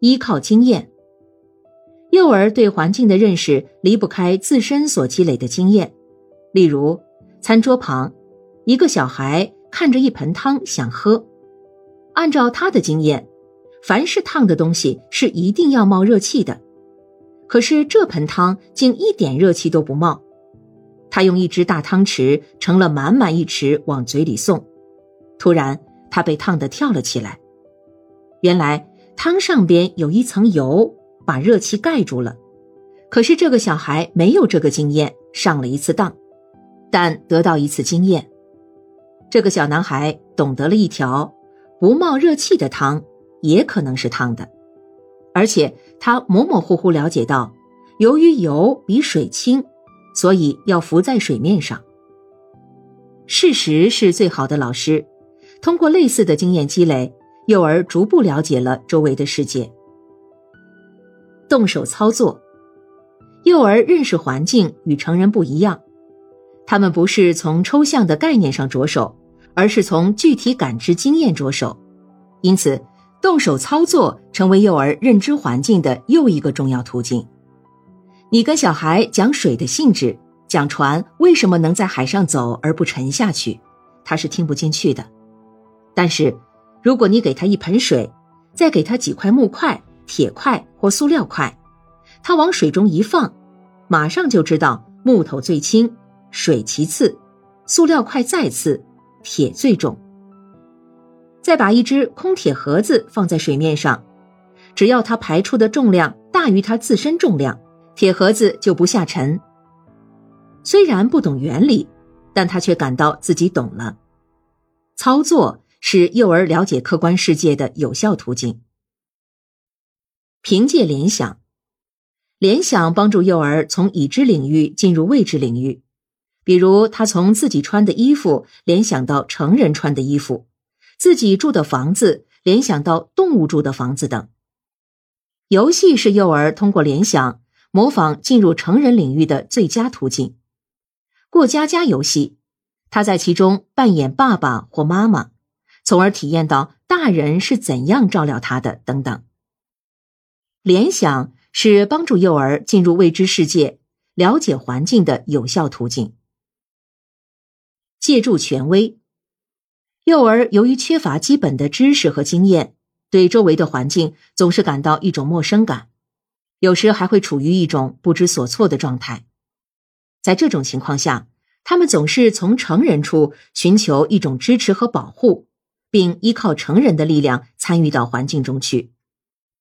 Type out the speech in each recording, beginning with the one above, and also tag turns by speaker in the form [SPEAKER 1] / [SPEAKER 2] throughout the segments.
[SPEAKER 1] 依靠经验。幼儿对环境的认识离不开自身所积累的经验。例如，餐桌旁，一个小孩看着一盆汤想喝，按照他的经验，凡是烫的东西是一定要冒热气的。可是这盆汤竟一点热气都不冒。他用一只大汤匙盛了满满一池往嘴里送，突然他被烫得跳了起来。原来汤上边有一层油。把热气盖住了，可是这个小孩没有这个经验，上了一次当，但得到一次经验。这个小男孩懂得了一条不冒热气的汤也可能是烫的，而且他模模糊糊了解到，由于油比水轻，所以要浮在水面上。事实是最好的老师，通过类似的经验积累，幼儿逐步了解了周围的世界。动手操作，幼儿认识环境与成人不一样，他们不是从抽象的概念上着手，而是从具体感知经验着手。因此，动手操作成为幼儿认知环境的又一个重要途径。你跟小孩讲水的性质，讲船为什么能在海上走而不沉下去，他是听不进去的。但是，如果你给他一盆水，再给他几块木块。铁块或塑料块，他往水中一放，马上就知道木头最轻，水其次，塑料块再次，铁最重。再把一只空铁盒子放在水面上，只要它排出的重量大于它自身重量，铁盒子就不下沉。虽然不懂原理，但他却感到自己懂了。操作是幼儿了解客观世界的有效途径。凭借联想，联想帮助幼儿从已知领域进入未知领域。比如，他从自己穿的衣服联想到成人穿的衣服，自己住的房子联想到动物住的房子等。游戏是幼儿通过联想模仿进入成人领域的最佳途径。过家家游戏，他在其中扮演爸爸或妈妈，从而体验到大人是怎样照料他的等等。联想是帮助幼儿进入未知世界、了解环境的有效途径。借助权威，幼儿由于缺乏基本的知识和经验，对周围的环境总是感到一种陌生感，有时还会处于一种不知所措的状态。在这种情况下，他们总是从成人处寻求一种支持和保护，并依靠成人的力量参与到环境中去，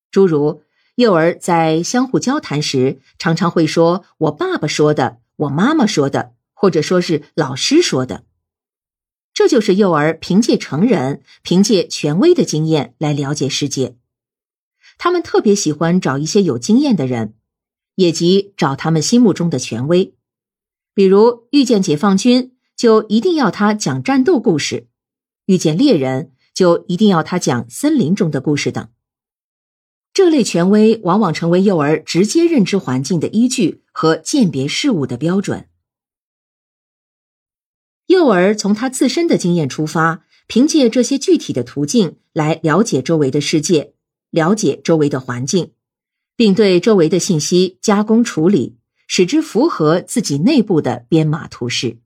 [SPEAKER 1] 诸如。幼儿在相互交谈时，常常会说“我爸爸说的”“我妈妈说的”，或者说是老师说的。这就是幼儿凭借成人、凭借权威的经验来了解世界。他们特别喜欢找一些有经验的人，也即找他们心目中的权威。比如遇见解放军，就一定要他讲战斗故事；遇见猎人，就一定要他讲森林中的故事等。这类权威往往成为幼儿直接认知环境的依据和鉴别事物的标准。幼儿从他自身的经验出发，凭借这些具体的途径来了解周围的世界，了解周围的环境，并对周围的信息加工处理，使之符合自己内部的编码图示。